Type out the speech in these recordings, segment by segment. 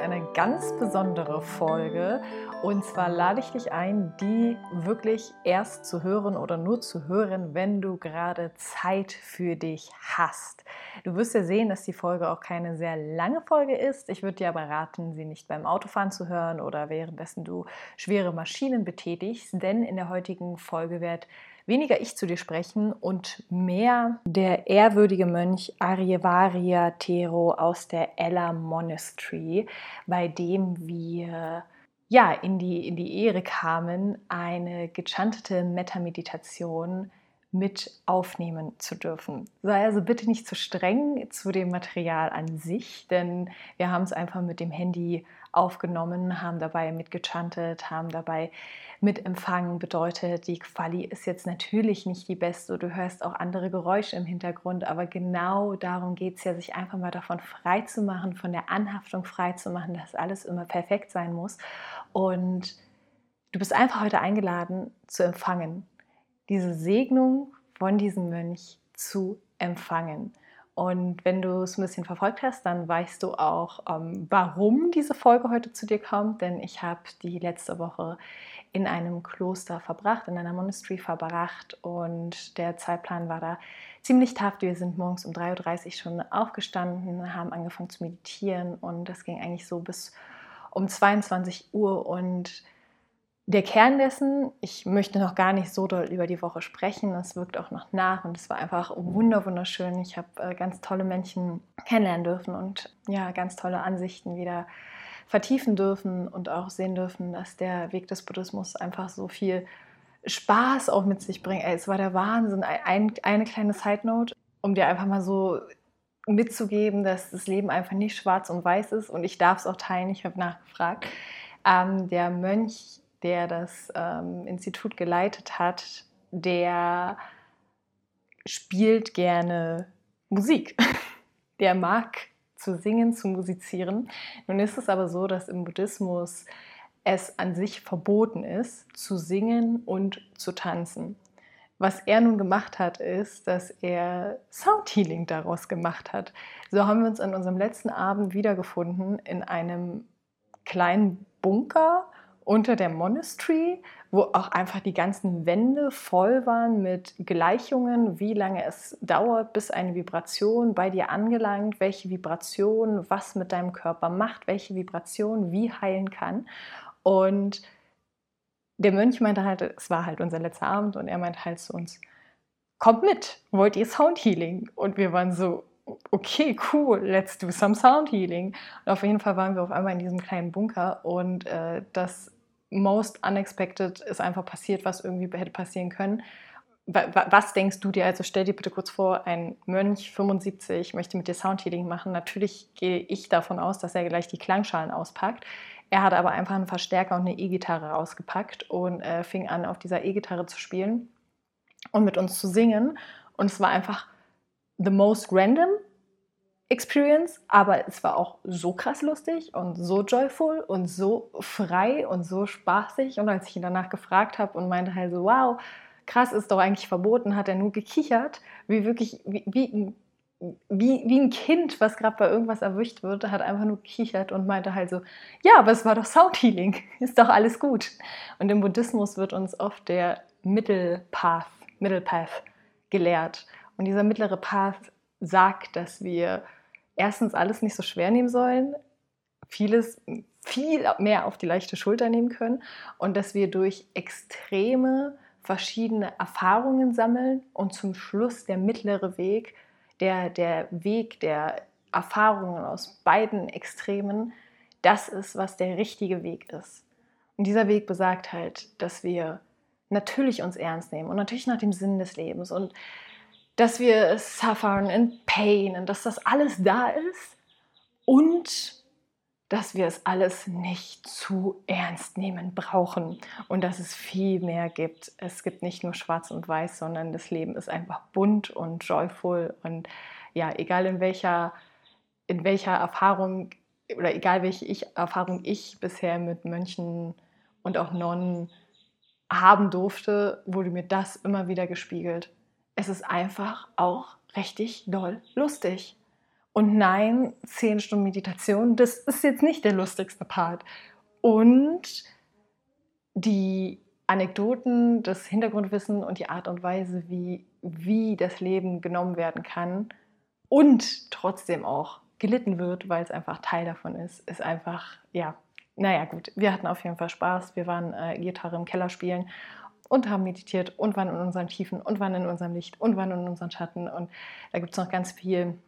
eine ganz besondere Folge. Und zwar lade ich dich ein, die wirklich erst zu hören oder nur zu hören, wenn du gerade Zeit für dich hast. Du wirst ja sehen, dass die Folge auch keine sehr lange Folge ist. Ich würde dir aber raten, sie nicht beim Autofahren zu hören oder währenddessen du schwere Maschinen betätigst, denn in der heutigen Folge wird weniger ich zu dir sprechen und mehr der ehrwürdige Mönch Aryevarya Tero aus der Ella Monastery, bei dem wir ja, in die, in die Ehre kamen, eine gechantete Metameditation mit aufnehmen zu dürfen. Sei also bitte nicht zu streng zu dem Material an sich, denn wir haben es einfach mit dem Handy aufgenommen, haben dabei mitgechantet, haben dabei mitempfangen. Bedeutet, die Quali ist jetzt natürlich nicht die beste. Du hörst auch andere Geräusche im Hintergrund, aber genau darum geht es ja, sich einfach mal davon frei zu machen, von der Anhaftung frei zu machen, dass alles immer perfekt sein muss. Und du bist einfach heute eingeladen zu empfangen, diese Segnung von diesem Mönch zu empfangen. Und wenn du es ein bisschen verfolgt hast, dann weißt du auch, ähm, warum diese Folge heute zu dir kommt. Denn ich habe die letzte Woche in einem Kloster verbracht, in einer Monastery verbracht. Und der Zeitplan war da ziemlich tough. Wir sind morgens um 3.30 Uhr schon aufgestanden, haben angefangen zu meditieren. Und das ging eigentlich so bis um 22 Uhr. Und der Kern dessen, ich möchte noch gar nicht so doll über die Woche sprechen, es wirkt auch noch nach und es war einfach wunderschön. Ich habe äh, ganz tolle Menschen kennenlernen dürfen und ja, ganz tolle Ansichten wieder vertiefen dürfen und auch sehen dürfen, dass der Weg des Buddhismus einfach so viel Spaß auch mit sich bringt. Ey, es war der Wahnsinn. Ein, eine kleine Side Note, um dir einfach mal so mitzugeben, dass das Leben einfach nicht schwarz und weiß ist und ich darf es auch teilen. Ich habe nachgefragt. Ähm, der Mönch der das ähm, Institut geleitet hat, der spielt gerne Musik. Der mag zu singen, zu musizieren. Nun ist es aber so, dass im Buddhismus es an sich verboten ist, zu singen und zu tanzen. Was er nun gemacht hat, ist, dass er Soundhealing daraus gemacht hat. So haben wir uns an unserem letzten Abend wiedergefunden in einem kleinen Bunker unter der Monastery, wo auch einfach die ganzen Wände voll waren mit Gleichungen, wie lange es dauert, bis eine Vibration bei dir angelangt, welche Vibration was mit deinem Körper macht, welche Vibration wie heilen kann. Und der Mönch meinte halt, es war halt unser letzter Abend und er meinte halt zu uns, kommt mit, wollt ihr Sound Healing? Und wir waren so, okay, cool, let's do some Sound Healing. Und auf jeden Fall waren wir auf einmal in diesem kleinen Bunker und äh, das most unexpected ist einfach passiert, was irgendwie hätte passieren können. Was denkst du dir? Also stell dir bitte kurz vor, ein Mönch 75 möchte mit dir Soundhealing machen. Natürlich gehe ich davon aus, dass er gleich die Klangschalen auspackt. Er hat aber einfach einen Verstärker und eine E-Gitarre rausgepackt und äh, fing an, auf dieser E-Gitarre zu spielen und mit uns zu singen. Und es war einfach the most random, Experience, aber es war auch so krass lustig und so joyful und so frei und so spaßig. Und als ich ihn danach gefragt habe und meinte halt so, wow, krass, ist doch eigentlich verboten, hat er nur gekichert, wie wirklich, wie, wie, wie, wie ein Kind, was gerade bei irgendwas erwischt wird, hat einfach nur gekichert und meinte halt so, ja, aber es war doch Soundhealing, ist doch alles gut. Und im Buddhismus wird uns oft der Middle Path, Middle Path gelehrt. Und dieser mittlere Path sagt, dass wir erstens alles nicht so schwer nehmen sollen, vieles viel mehr auf die leichte Schulter nehmen können und dass wir durch extreme verschiedene Erfahrungen sammeln und zum Schluss der mittlere Weg, der, der Weg der Erfahrungen aus beiden Extremen, das ist, was der richtige Weg ist. Und dieser Weg besagt halt, dass wir natürlich uns ernst nehmen und natürlich nach dem Sinn des Lebens und dass wir suffern in Pain und dass das alles da ist und dass wir es alles nicht zu ernst nehmen brauchen und dass es viel mehr gibt. Es gibt nicht nur schwarz und weiß, sondern das Leben ist einfach bunt und joyful und ja, egal in welcher, in welcher Erfahrung oder egal welche ich, Erfahrung ich bisher mit Mönchen und auch Nonnen haben durfte, wurde mir das immer wieder gespiegelt es ist einfach auch richtig doll lustig. Und nein, 10 Stunden Meditation, das ist jetzt nicht der lustigste Part. Und die Anekdoten, das Hintergrundwissen und die Art und Weise, wie, wie das Leben genommen werden kann und trotzdem auch gelitten wird, weil es einfach Teil davon ist, ist einfach, ja, naja, gut. Wir hatten auf jeden Fall Spaß. Wir waren äh, Gitarre im Keller spielen und haben meditiert und waren in unseren Tiefen und waren in unserem Licht und waren in unseren Schatten. Und da gibt es noch ganz viel,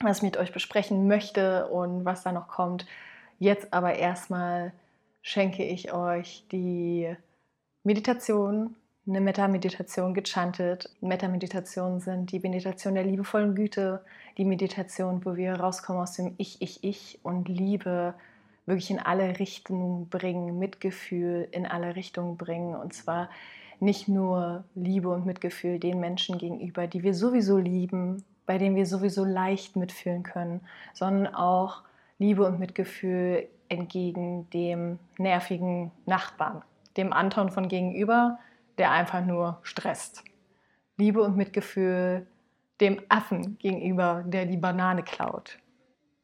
was ich mit euch besprechen möchte und was da noch kommt. Jetzt aber erstmal schenke ich euch die Meditation, eine Metta-Meditation gechantet. Metta-Meditationen sind die Meditation der liebevollen Güte, die Meditation, wo wir rauskommen aus dem Ich, Ich, Ich und Liebe wirklich in alle Richtungen bringen, Mitgefühl in alle Richtungen bringen. Und zwar nicht nur Liebe und Mitgefühl den Menschen gegenüber, die wir sowieso lieben, bei denen wir sowieso leicht mitfühlen können, sondern auch Liebe und Mitgefühl entgegen dem nervigen Nachbarn, dem Anton von gegenüber, der einfach nur stresst. Liebe und Mitgefühl dem Affen gegenüber, der die Banane klaut.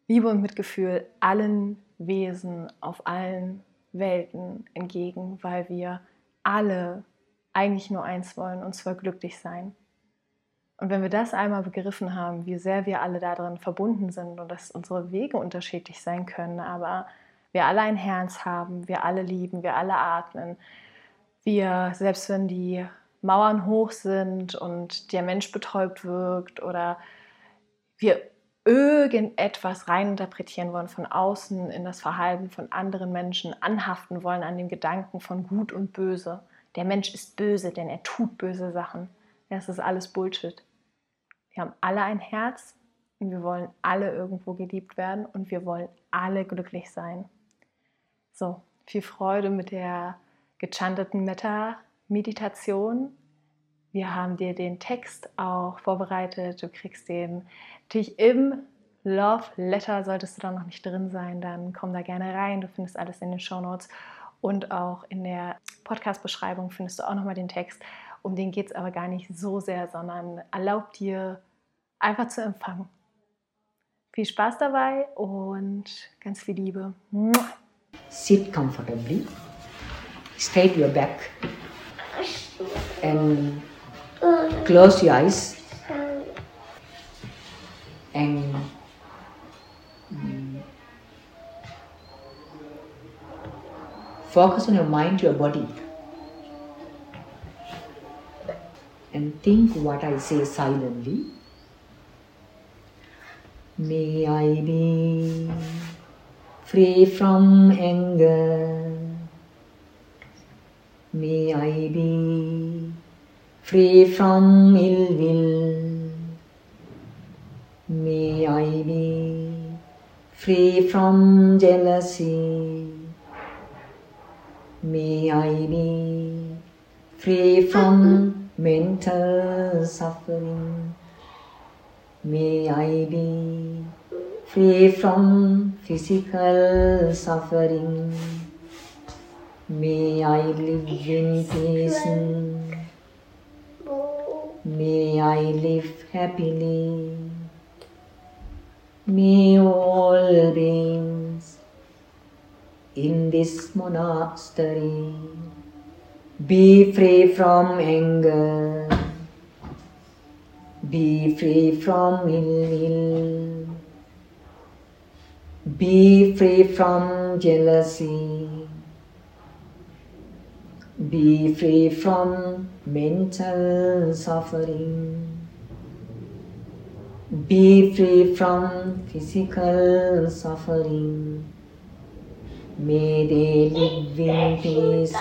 Liebe und Mitgefühl allen Wesen auf allen Welten entgegen, weil wir alle eigentlich nur eins wollen, und zwar glücklich sein. Und wenn wir das einmal begriffen haben, wie sehr wir alle darin verbunden sind und dass unsere Wege unterschiedlich sein können, aber wir alle ein Herz haben, wir alle lieben, wir alle atmen, wir, selbst wenn die Mauern hoch sind und der Mensch betäubt wirkt oder wir irgendetwas reininterpretieren wollen von außen in das Verhalten von anderen Menschen, anhaften wollen an dem Gedanken von Gut und Böse. Der Mensch ist böse, denn er tut böse Sachen. Das ist alles Bullshit. Wir haben alle ein Herz und wir wollen alle irgendwo geliebt werden und wir wollen alle glücklich sein. So, viel Freude mit der gechanteten Metta-Meditation. Wir haben dir den Text auch vorbereitet. Du kriegst den natürlich im Love Letter. Solltest du da noch nicht drin sein, dann komm da gerne rein. Du findest alles in den Show Notes und auch in der Podcast-Beschreibung findest du auch nochmal den Text. Um den geht es aber gar nicht so sehr, sondern erlaubt dir einfach zu empfangen. Viel Spaß dabei und ganz viel Liebe. Sit comfortably. Straight your back. And close your eyes. And mm, focus on your mind, your body. And think what I say silently. May I be free from anger. May I be free from ill will. May I be free from jealousy. May I be free from mental suffering. May I be free from physical suffering. May I live in peace. May I live happily. May all beings in this monastery be free from anger be free from ill will. Be free from jealousy. Be free from mental suffering. Be free from physical suffering. May they live in peace.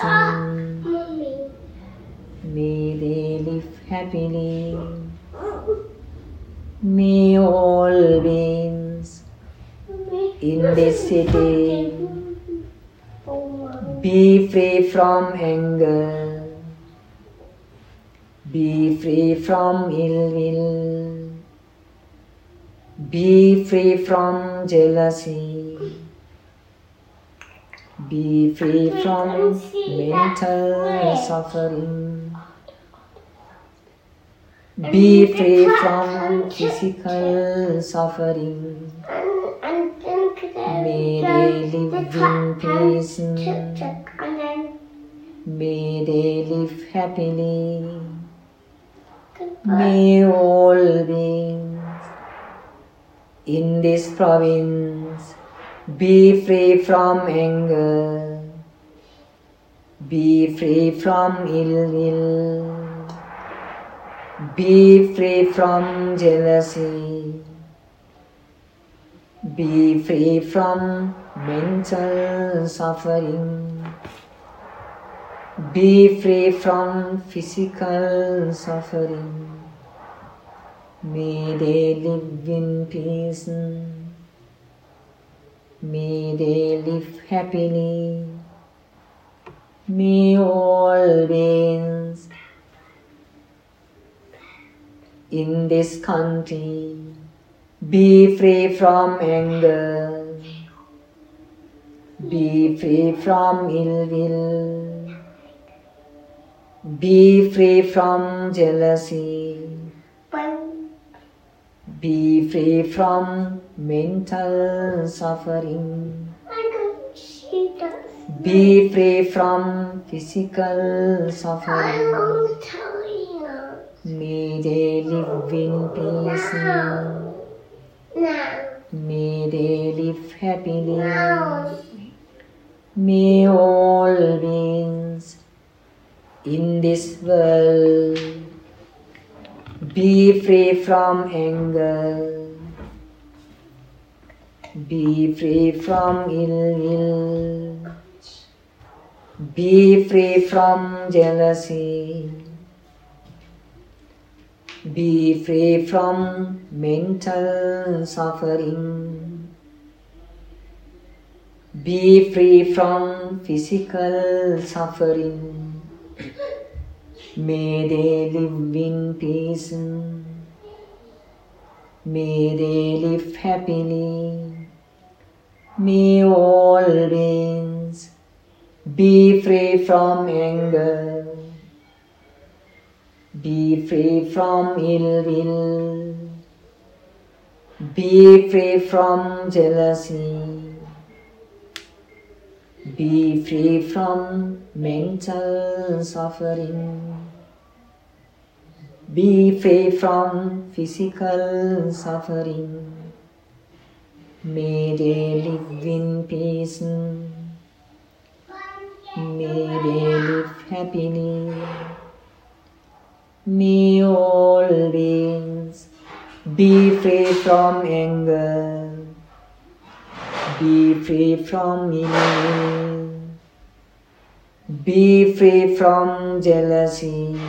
May they live happily. May all beings in this city be free from anger, be free from ill will, be free from jealousy, be free from mental suffering. Be free from physical suffering. May they live in peace. May they live happily. May all beings in this province be free from anger. Be free from ill will. Be free from jealousy. Be free from mental suffering. Be free from physical suffering. May they live in peace. May they live happily. May all beings in this country be free from anger. Be free from ill will. Be free from jealousy. Be free from mental suffering. Be free from physical suffering. May they live in peace. May they live happily. May all beings in this world be free from anger. Be free from ill will. Be free from jealousy. Be free from mental suffering. Be free from physical suffering. May they live in peace. May they live happily. May all beings be free from anger. Be free from ill will. Be free from jealousy. Be free from mental suffering. Be free from physical suffering. May they live in peace. May they live happily. May all beings be free from anger. Be free from ill. Be free from jealousy.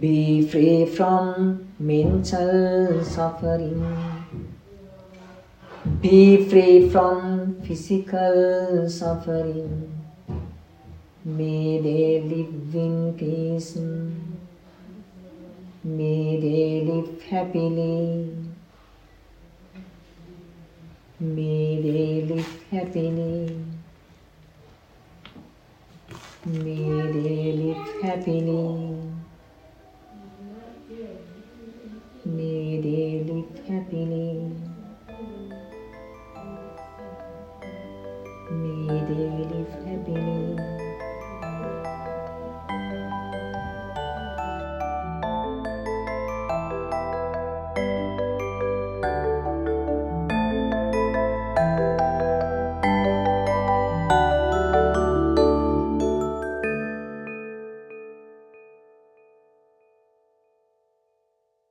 Be free from mental suffering. Be free from physical suffering. May they live in peace. May they live happily. May they live happily. May they live happily. May they live happily.